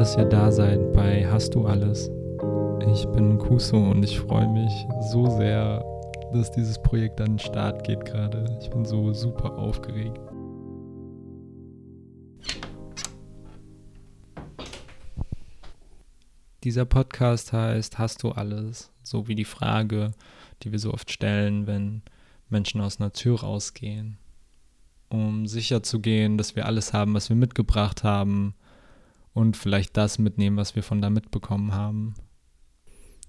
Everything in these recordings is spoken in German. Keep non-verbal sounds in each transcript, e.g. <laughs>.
dass ihr da seid bei Hast du alles? Ich bin Kuso und ich freue mich so sehr, dass dieses Projekt an den Start geht gerade. Ich bin so super aufgeregt. Dieser Podcast heißt Hast du alles? So wie die Frage, die wir so oft stellen, wenn Menschen aus einer Tür rausgehen. Um sicherzugehen, dass wir alles haben, was wir mitgebracht haben und vielleicht das mitnehmen, was wir von da mitbekommen haben.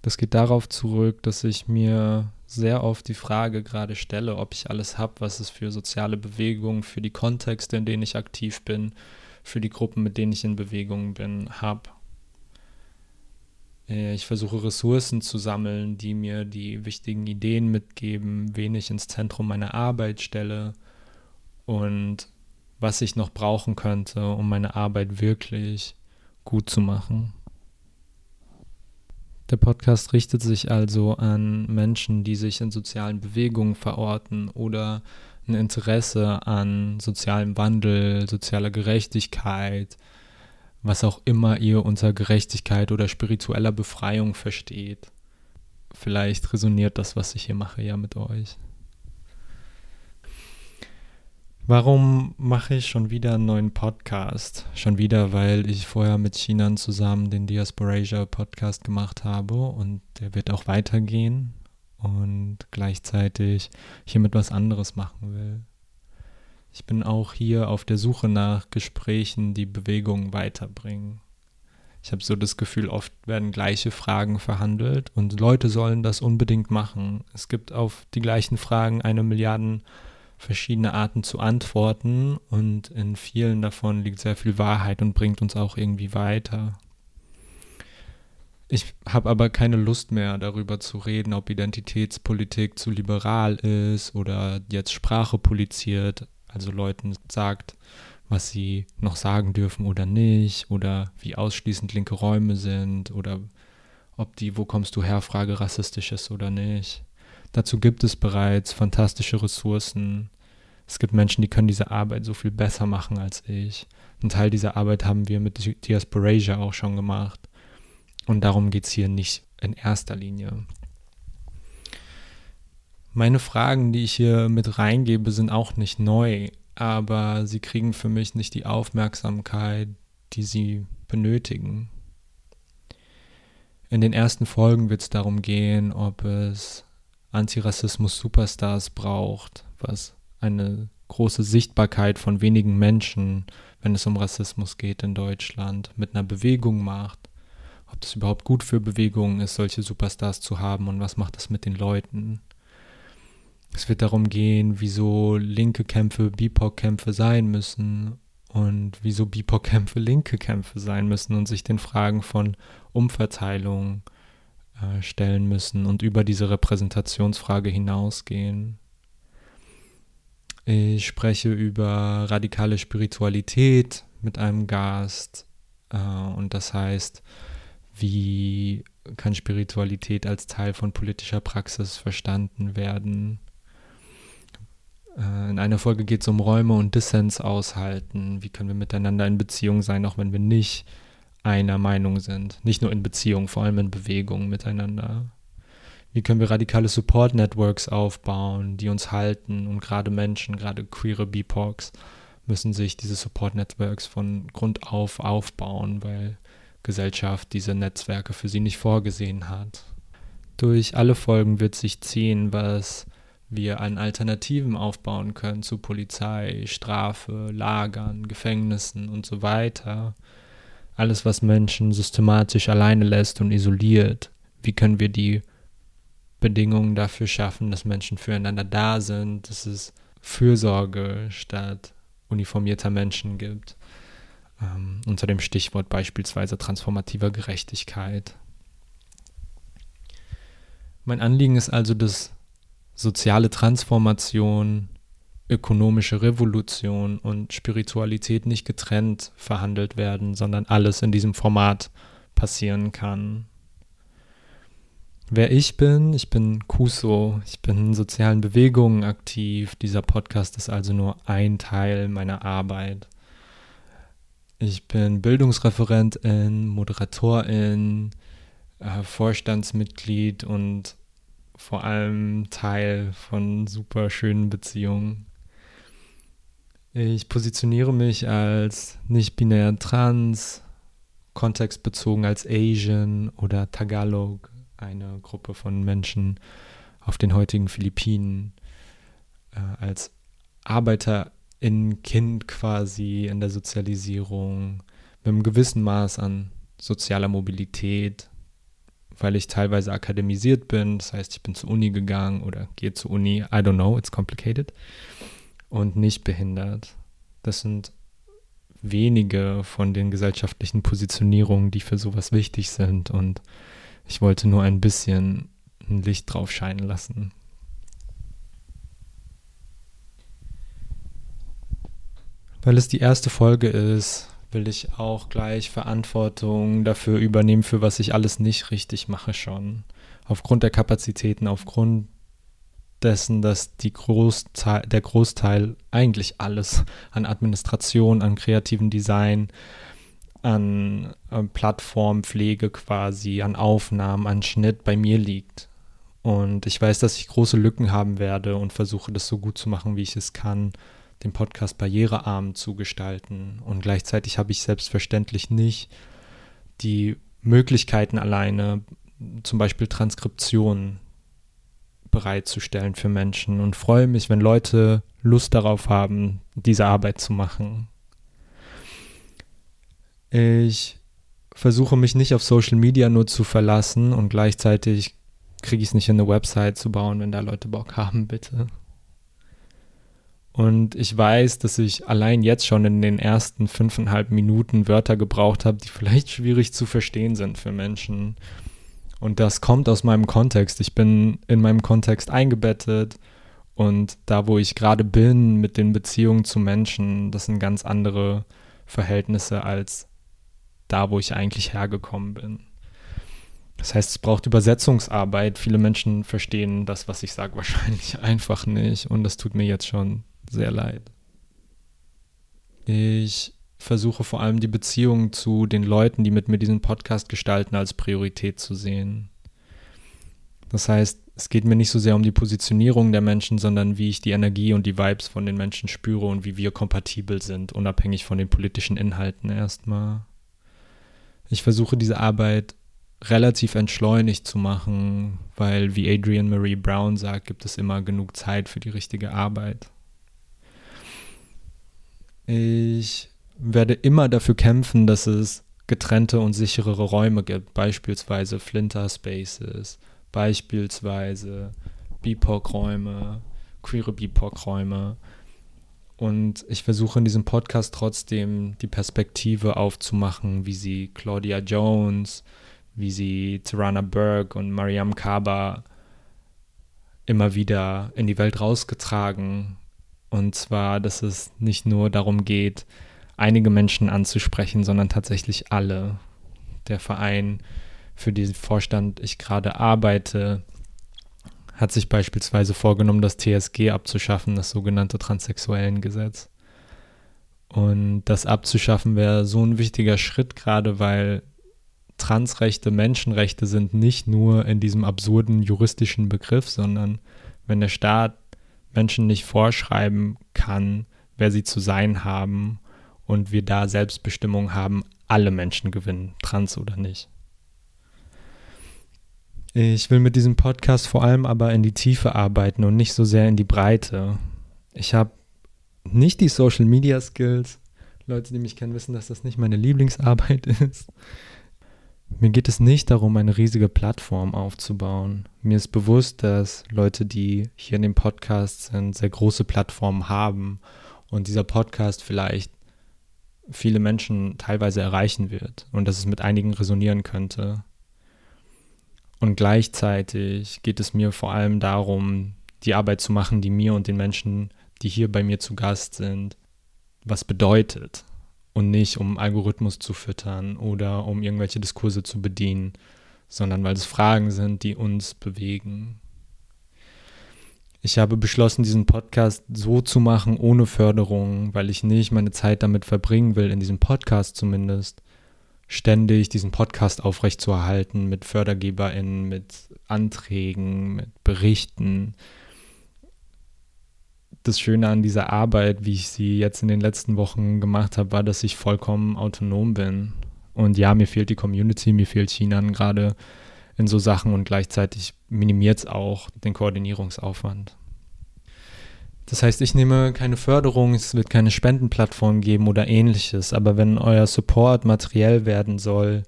Das geht darauf zurück, dass ich mir sehr oft die Frage gerade stelle, ob ich alles habe, was es für soziale Bewegungen, für die Kontexte, in denen ich aktiv bin, für die Gruppen, mit denen ich in Bewegung bin, habe. Äh, ich versuche Ressourcen zu sammeln, die mir die wichtigen Ideen mitgeben, wen ich ins Zentrum meiner Arbeit stelle und was ich noch brauchen könnte, um meine Arbeit wirklich gut zu machen. Der Podcast richtet sich also an Menschen, die sich in sozialen Bewegungen verorten oder ein Interesse an sozialem Wandel, sozialer Gerechtigkeit, was auch immer ihr unter Gerechtigkeit oder spiritueller Befreiung versteht. Vielleicht resoniert das, was ich hier mache, ja mit euch. Warum mache ich schon wieder einen neuen Podcast? Schon wieder, weil ich vorher mit Chinan zusammen den Diasporasia Podcast gemacht habe und der wird auch weitergehen und gleichzeitig hiermit was anderes machen will. Ich bin auch hier auf der Suche nach Gesprächen, die Bewegung weiterbringen. Ich habe so das Gefühl, oft werden gleiche Fragen verhandelt und Leute sollen das unbedingt machen. Es gibt auf die gleichen Fragen eine Milliarden verschiedene Arten zu antworten und in vielen davon liegt sehr viel Wahrheit und bringt uns auch irgendwie weiter. Ich habe aber keine Lust mehr darüber zu reden, ob Identitätspolitik zu liberal ist oder jetzt Sprache poliziert, also Leuten sagt, was sie noch sagen dürfen oder nicht oder wie ausschließend linke Räume sind oder ob die Wo kommst du her Frage rassistisch ist oder nicht. Dazu gibt es bereits fantastische Ressourcen. Es gibt Menschen, die können diese Arbeit so viel besser machen als ich. Ein Teil dieser Arbeit haben wir mit Diasporasia auch schon gemacht. Und darum geht es hier nicht in erster Linie. Meine Fragen, die ich hier mit reingebe, sind auch nicht neu, aber sie kriegen für mich nicht die Aufmerksamkeit, die sie benötigen. In den ersten Folgen wird es darum gehen, ob es Antirassismus-Superstars braucht, was eine große Sichtbarkeit von wenigen Menschen, wenn es um Rassismus geht in Deutschland, mit einer Bewegung macht. Ob das überhaupt gut für Bewegungen ist, solche Superstars zu haben und was macht das mit den Leuten. Es wird darum gehen, wieso linke Kämpfe BIPOC-Kämpfe sein müssen und wieso BIPOC-Kämpfe linke Kämpfe sein müssen und sich den Fragen von Umverteilung äh, stellen müssen und über diese Repräsentationsfrage hinausgehen. Ich spreche über radikale Spiritualität mit einem Gast äh, und das heißt, wie kann Spiritualität als Teil von politischer Praxis verstanden werden? Äh, in einer Folge geht es um Räume und Dissens aushalten. Wie können wir miteinander in Beziehung sein, auch wenn wir nicht einer Meinung sind. Nicht nur in Beziehung, vor allem in Bewegung miteinander. Wie können wir radikale Support Networks aufbauen, die uns halten und gerade Menschen, gerade queere BIPOCs, müssen sich diese Support Networks von Grund auf aufbauen, weil Gesellschaft diese Netzwerke für sie nicht vorgesehen hat. Durch alle Folgen wird sich ziehen, was wir an Alternativen aufbauen können zu Polizei, Strafe, Lagern, Gefängnissen und so weiter. Alles, was Menschen systematisch alleine lässt und isoliert. Wie können wir die Bedingungen dafür schaffen, dass Menschen füreinander da sind, dass es Fürsorge statt uniformierter Menschen gibt. Ähm, unter dem Stichwort beispielsweise transformativer Gerechtigkeit. Mein Anliegen ist also, dass soziale Transformation, ökonomische Revolution und Spiritualität nicht getrennt verhandelt werden, sondern alles in diesem Format passieren kann. Wer ich bin, ich bin Kuso, ich bin in sozialen Bewegungen aktiv. Dieser Podcast ist also nur ein Teil meiner Arbeit. Ich bin Bildungsreferentin, Moderatorin, äh, Vorstandsmitglied und vor allem Teil von super schönen Beziehungen. Ich positioniere mich als nicht-binär trans, kontextbezogen als Asian oder Tagalog, eine Gruppe von Menschen auf den heutigen Philippinen, äh, als Arbeiterin-Kind quasi in der Sozialisierung, mit einem gewissen Maß an sozialer Mobilität, weil ich teilweise akademisiert bin, das heißt, ich bin zur Uni gegangen oder gehe zur Uni, I don't know, it's complicated, und nicht behindert. Das sind wenige von den gesellschaftlichen Positionierungen, die für sowas wichtig sind und ich wollte nur ein bisschen ein Licht drauf scheinen lassen. Weil es die erste Folge ist, will ich auch gleich Verantwortung dafür übernehmen, für was ich alles nicht richtig mache schon. Aufgrund der Kapazitäten, aufgrund dessen, dass die Großteil, der Großteil, eigentlich alles an Administration, an kreativen Design, an äh, Plattformpflege quasi, an Aufnahmen, an Schnitt bei mir liegt. Und ich weiß, dass ich große Lücken haben werde und versuche das so gut zu machen, wie ich es kann den Podcast barrierearm zu gestalten. Und gleichzeitig habe ich selbstverständlich nicht die Möglichkeiten alleine, zum Beispiel Transkriptionen bereitzustellen für Menschen und freue mich, wenn Leute Lust darauf haben, diese Arbeit zu machen. Ich versuche mich nicht auf Social Media nur zu verlassen und gleichzeitig kriege ich es nicht in eine Website zu bauen, wenn da Leute Bock haben, bitte. Und ich weiß, dass ich allein jetzt schon in den ersten fünfeinhalb Minuten Wörter gebraucht habe, die vielleicht schwierig zu verstehen sind für Menschen. Und das kommt aus meinem Kontext. Ich bin in meinem Kontext eingebettet und da, wo ich gerade bin mit den Beziehungen zu Menschen, das sind ganz andere Verhältnisse als da, wo ich eigentlich hergekommen bin. Das heißt, es braucht Übersetzungsarbeit. Viele Menschen verstehen das, was ich sage, <laughs> wahrscheinlich einfach nicht. Und das tut mir jetzt schon sehr leid. Ich versuche vor allem die Beziehung zu den Leuten, die mit mir diesen Podcast gestalten, als Priorität zu sehen. Das heißt, es geht mir nicht so sehr um die Positionierung der Menschen, sondern wie ich die Energie und die Vibes von den Menschen spüre und wie wir kompatibel sind, unabhängig von den politischen Inhalten erstmal. Ich versuche diese Arbeit relativ entschleunigt zu machen, weil, wie Adrian Marie Brown sagt, gibt es immer genug Zeit für die richtige Arbeit. Ich werde immer dafür kämpfen, dass es getrennte und sicherere Räume gibt, beispielsweise Flinter Spaces, beispielsweise BIPOC-Räume, queere BIPOC-Räume. Und ich versuche in diesem Podcast trotzdem die Perspektive aufzumachen, wie sie Claudia Jones, wie sie Tirana Burke und Mariam Kaba immer wieder in die Welt rausgetragen und zwar, dass es nicht nur darum geht, einige Menschen anzusprechen, sondern tatsächlich alle. Der Verein, für den Vorstand ich gerade arbeite, hat sich beispielsweise vorgenommen, das TSG abzuschaffen, das sogenannte Transsexuellengesetz. Und das abzuschaffen wäre so ein wichtiger Schritt, gerade weil Transrechte Menschenrechte sind nicht nur in diesem absurden juristischen Begriff, sondern wenn der Staat Menschen nicht vorschreiben kann, wer sie zu sein haben und wir da Selbstbestimmung haben, alle Menschen gewinnen, trans oder nicht. Ich will mit diesem Podcast vor allem aber in die Tiefe arbeiten und nicht so sehr in die Breite. Ich habe nicht die Social Media Skills. Leute, die mich kennen, wissen, dass das nicht meine Lieblingsarbeit <laughs> ist. Mir geht es nicht darum, eine riesige Plattform aufzubauen. Mir ist bewusst, dass Leute, die hier in dem Podcast sind, sehr große Plattformen haben und dieser Podcast vielleicht viele Menschen teilweise erreichen wird und dass es mit einigen resonieren könnte. Und gleichzeitig geht es mir vor allem darum, die Arbeit zu machen, die mir und den Menschen, die hier bei mir zu Gast sind, was bedeutet und nicht um Algorithmus zu füttern oder um irgendwelche Diskurse zu bedienen, sondern weil es Fragen sind, die uns bewegen. Ich habe beschlossen, diesen Podcast so zu machen, ohne Förderung, weil ich nicht meine Zeit damit verbringen will, in diesem Podcast zumindest, ständig diesen Podcast aufrechtzuerhalten mit FördergeberInnen, mit Anträgen, mit Berichten. Das Schöne an dieser Arbeit, wie ich sie jetzt in den letzten Wochen gemacht habe, war, dass ich vollkommen autonom bin. Und ja, mir fehlt die Community, mir fehlt China gerade in so Sachen und gleichzeitig minimiert es auch den Koordinierungsaufwand. Das heißt, ich nehme keine Förderung, es wird keine Spendenplattform geben oder ähnliches, aber wenn euer Support materiell werden soll,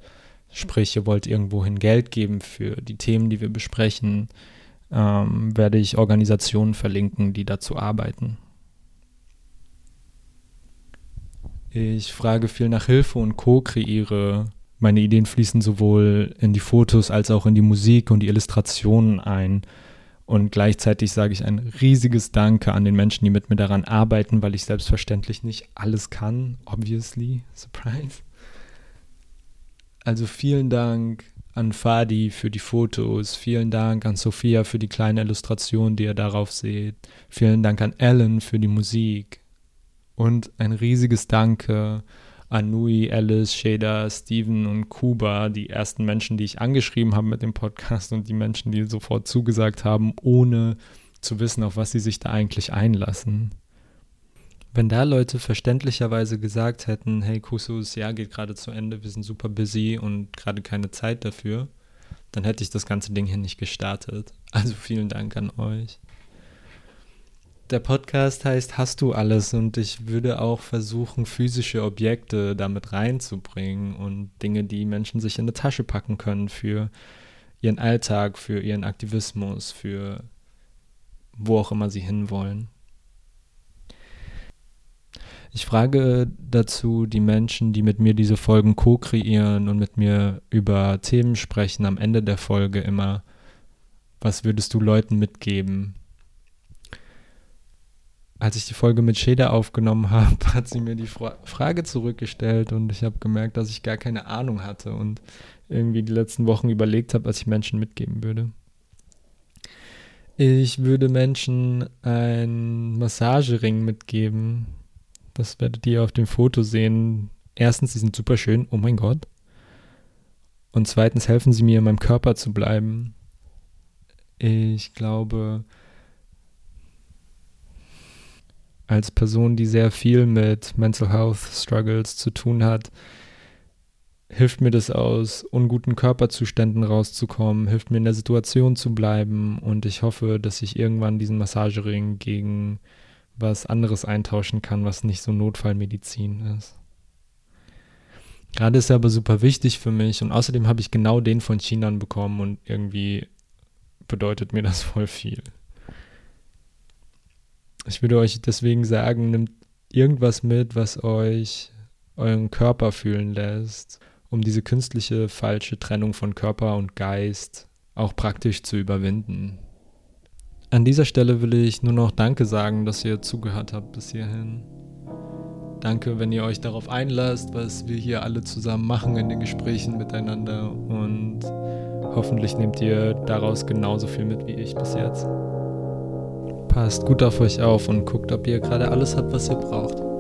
sprich, ihr wollt irgendwohin Geld geben für die Themen, die wir besprechen, ähm, werde ich Organisationen verlinken, die dazu arbeiten. Ich frage viel nach Hilfe und co-kreiere. Meine Ideen fließen sowohl in die Fotos als auch in die Musik und die Illustrationen ein. Und gleichzeitig sage ich ein riesiges Danke an den Menschen, die mit mir daran arbeiten, weil ich selbstverständlich nicht alles kann. Obviously. Surprise. Also vielen Dank an Fadi für die Fotos. Vielen Dank an Sophia für die kleine Illustration, die ihr darauf seht. Vielen Dank an Ellen für die Musik. Und ein riesiges Danke Anui, Alice, Shader, Steven und Kuba, die ersten Menschen, die ich angeschrieben habe mit dem Podcast und die Menschen, die sofort zugesagt haben, ohne zu wissen, auf was sie sich da eigentlich einlassen. Wenn da Leute verständlicherweise gesagt hätten, hey Kusus, ja, geht gerade zu Ende, wir sind super busy und gerade keine Zeit dafür, dann hätte ich das ganze Ding hier nicht gestartet. Also vielen Dank an euch der Podcast heißt Hast du alles und ich würde auch versuchen, physische Objekte damit reinzubringen und Dinge, die Menschen sich in die Tasche packen können für ihren Alltag, für ihren Aktivismus, für wo auch immer sie hinwollen. Ich frage dazu die Menschen, die mit mir diese Folgen co-kreieren und mit mir über Themen sprechen, am Ende der Folge immer, was würdest du Leuten mitgeben, als ich die Folge mit Sheda aufgenommen habe, <laughs> hat sie mir die Fra Frage zurückgestellt und ich habe gemerkt, dass ich gar keine Ahnung hatte und irgendwie die letzten Wochen überlegt habe, was ich Menschen mitgeben würde. Ich würde Menschen einen Massagering mitgeben. Das werdet ihr auf dem Foto sehen. Erstens, sie sind super schön. Oh mein Gott. Und zweitens helfen sie mir, in meinem Körper zu bleiben. Ich glaube, als Person, die sehr viel mit Mental Health Struggles zu tun hat, hilft mir das aus unguten Körperzuständen rauszukommen, hilft mir in der Situation zu bleiben und ich hoffe, dass ich irgendwann diesen Massagering gegen was anderes eintauschen kann, was nicht so Notfallmedizin ist. Gerade ist er aber super wichtig für mich und außerdem habe ich genau den von Chinan bekommen und irgendwie bedeutet mir das voll viel. Ich würde euch deswegen sagen, nimmt irgendwas mit, was euch euren Körper fühlen lässt, um diese künstliche falsche Trennung von Körper und Geist auch praktisch zu überwinden. An dieser Stelle will ich nur noch Danke sagen, dass ihr zugehört habt bis hierhin. Danke, wenn ihr euch darauf einlasst, was wir hier alle zusammen machen in den Gesprächen miteinander und hoffentlich nehmt ihr daraus genauso viel mit wie ich bis jetzt. Passt gut auf euch auf und guckt, ob ihr gerade alles habt, was ihr braucht.